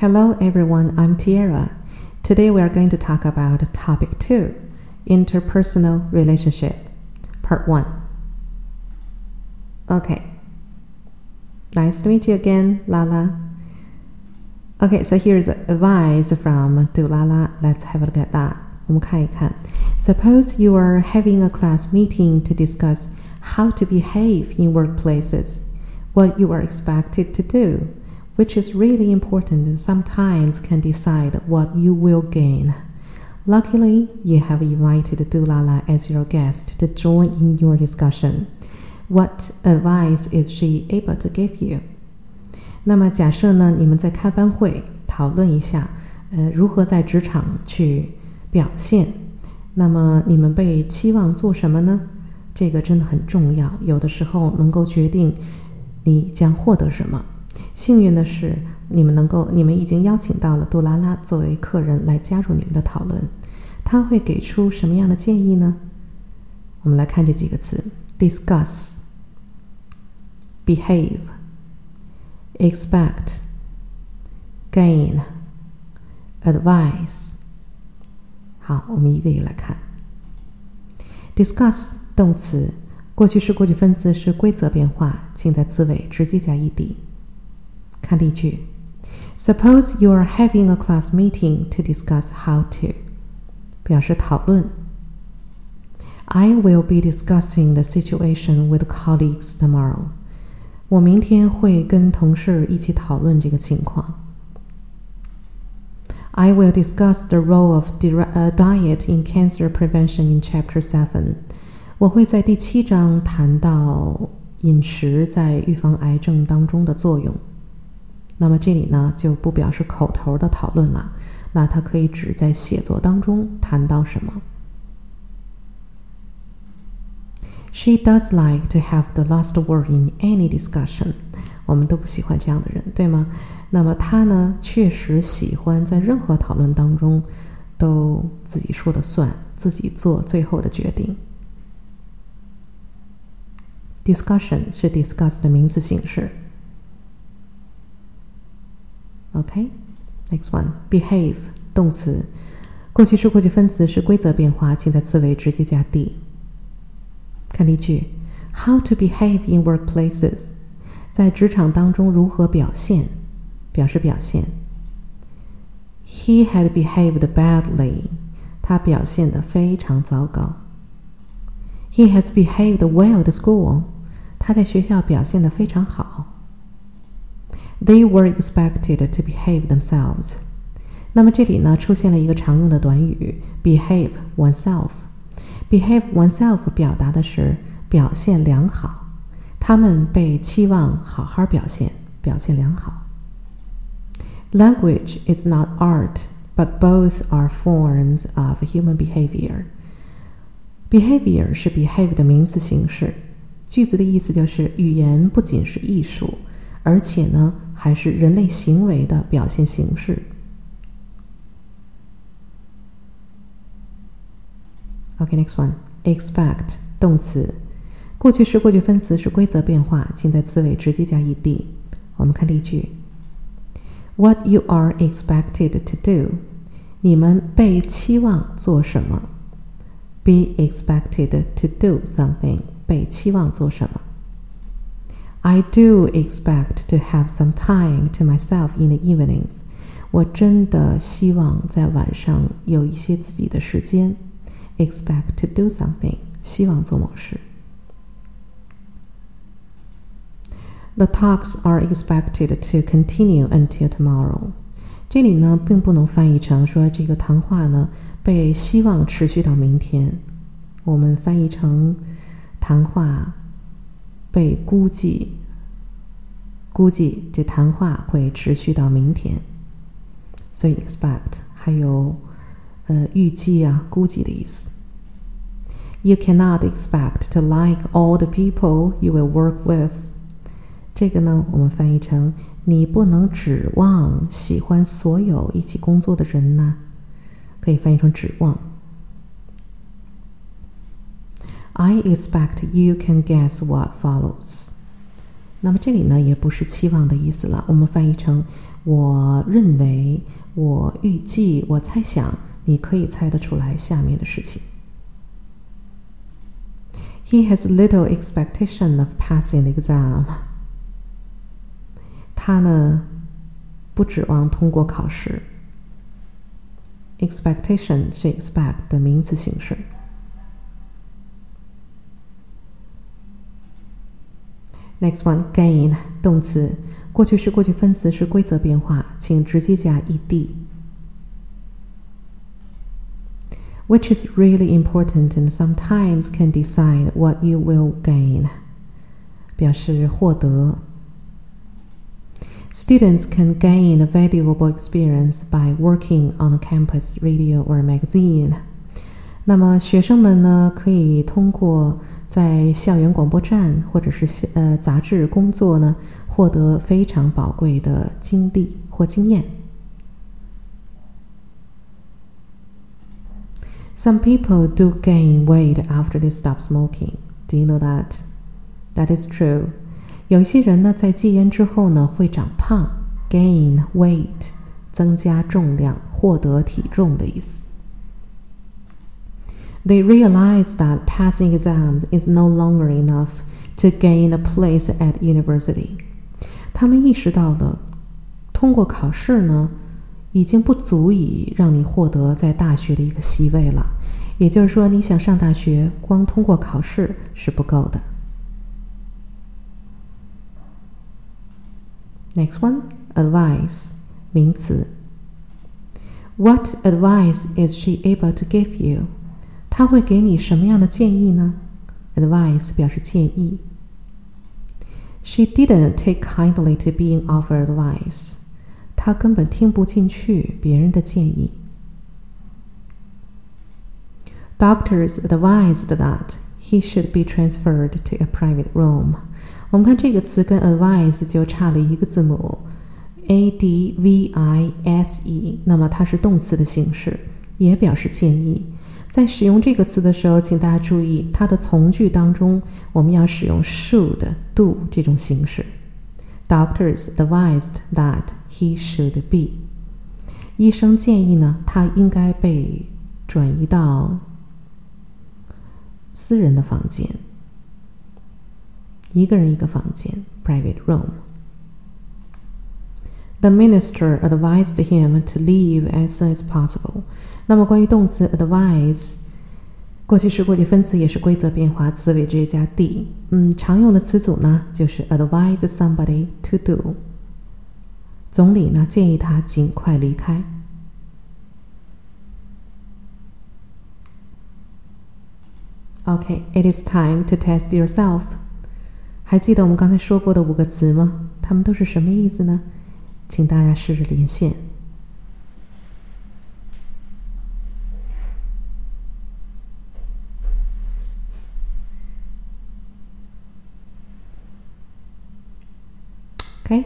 Hello everyone, I'm Tiara. Today we are going to talk about topic 2, interpersonal relationship, part 1. Okay. Nice to meet you again, Lala. Okay, so here's advice from Dulala. Let's have a look at that. 我们看一看. Suppose you are having a class meeting to discuss how to behave in workplaces, what you are expected to do which is really important and sometimes can decide what you will gain. Luckily, you have invited Dulala as your guest to join in your discussion. What advice is she able to give you? 那么假设呢，你们在开班会讨论一下，呃，如何在职场去表现。那么你们被期望做什么呢？这个真的很重要，有的时候能够决定你将获得什么。 幸运的是，你们能够，你们已经邀请到了杜拉拉作为客人来加入你们的讨论。他会给出什么样的建议呢？我们来看这几个词：discuss、behave、expect、gain、advise。好，我们一个一个来看。discuss 动词，过去式、过去分词是规则变化，请在词尾直接加 ed。看例句：Suppose you are having a class meeting to discuss how to，表示讨论。I will be discussing the situation with colleagues tomorrow。我明天会跟同事一起讨论这个情况。I will discuss the role of diet in cancer prevention in Chapter Seven。我会在第七章谈到饮食在预防癌症当中的作用。 那么这里呢就不表示口头的讨论了，那它可以指在写作当中谈到什么。She does like to have the last word in any discussion。我们都不喜欢这样的人，对吗？那么她呢，确实喜欢在任何讨论当中都自己说的算，自己做最后的决定。Discussion 是 discuss 的名词形式。OK，next one，behave 动词，过去式、过去分词是规则变化，请在词尾直接加 d。看例句：How to behave in workplaces？在职场当中如何表现？表示表现。He had behaved badly。他表现的非常糟糕。He has behaved well at school。他在学校表现的非常好。They were expected to behave themselves。那么这里呢出现了一个常用的短语，behave oneself。behave oneself 表达的是表现良好，他们被期望好好表现，表现良好。Language is not art, but both are forms of human behavior. Behavior 是 behave 的名词形式，句子的意思就是语言不仅是艺术， 而且呢。还是人类行为的表现形式。OK，next one，expect 动词，过去式、过去分词是规则变化，请在词尾直接加 ed。我们看例句：What you are expected to do，你们被期望做什么？Be expected to do something，被期望做什么 ？I do expect to have some time to myself in the evenings. 我真的希望在晚上有一些自己的时间。Expect to do something，希望做某事。The talks are expected to continue until tomorrow。这里呢，并不能翻译成说这个谈话呢被希望持续到明天。我们翻译成谈话。 被估计，估计这谈话会持续到明天，所以 expect 还有呃预计啊、估计的意思。You cannot expect to like all the people you will work with。这个呢，我们翻译成你不能指望喜欢所有一起工作的人呢，可以翻译成指望。I expect you can guess what follows。那么这里呢，也不是期望的意思了，我们翻译成我认为、我预计、我猜想，你可以猜得出来下面的事情。He has little expectation of passing the exam. 他呢，不指望通过考试。Expectation 是 expect 的名词形式。Next one, gain 动词，过去式过去分词是规则变化，请直接加 ed。which is really important and sometimes can decide what you will gain. 表示获得。Students can gain a valuable experience by working on a campus radio or magazine. 那么学生们呢，可以通过 在校园广播站或者是呃杂志工作呢，获得非常宝贵的经历或经验。Some people do gain weight after they stop smoking. Do you know that? That is true. 有一些人呢，在戒烟之后呢，会长胖，gain weight，增加重量，获得体重的意思。They realize that passing exams is no longer enough to gain a place at university. 他们意识到了，通过考试呢。已经不足以让你获得在大学的一个席位了。也就是说，你想上大学，光通过考试是不够的。Next one, advice，名词。What advice is she able to give you？ 她会给你什么样的建议呢？Advice 表示建议。She didn't take kindly to being offered advice. 他根本听不进去别人的建议。Doctors advised that he should be transferred to a private room。我们看这个词跟 advise 就差了一个字母，a d v i s e。那么它是动词的形式，也表示建议。 在使用这个词的时候，请大家注意，它的从句当中我们要使用 should do 这种形式。Doctors advised that he should be。医生建议呢，他应该被转移到私人的房间，一个人一个房间 （private room）。The minister advised him to leave as soon as possible。那么关于动词 advise。过去式过去分词也是规则变化，词尾直接加 d。嗯，常用的词组呢就是 advise somebody to do。总理呢建议他尽快离开。OK，it is time to test yourself。还记得我们刚才说过的五个词吗？它们都是什么意思呢？请大家试着连线。OK，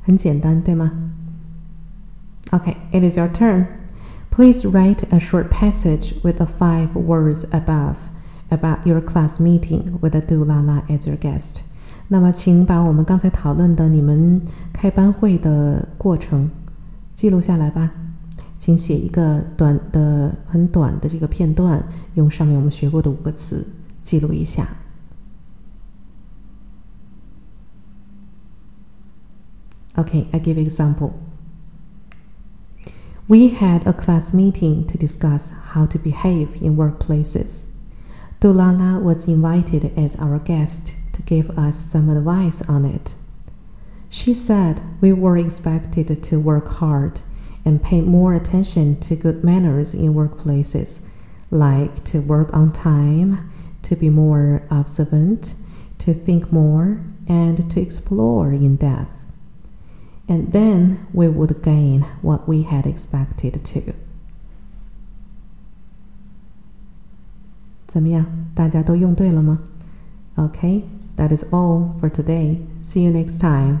很简单，对吗？OK，it、okay, it is your turn. Please write a short passage with the five words above about your class meeting with a Dulala as your guest. 那么，请把我们刚才讨论的你们开班会的过程记录下来吧。请写一个短的、很短的这个片段，用上面我们学过的五个词记录一下。Okay, I give example. We had a class meeting to discuss how to behave in workplaces. Dulala was invited as our guest to give us some advice on it. She said we were expected to work hard and pay more attention to good manners in workplaces, like to work on time, to be more observant, to think more, and to explore in depth and then we would gain what we had expected to. 怎么样？大家都用对了吗？Okay, that is all for today. See you next time.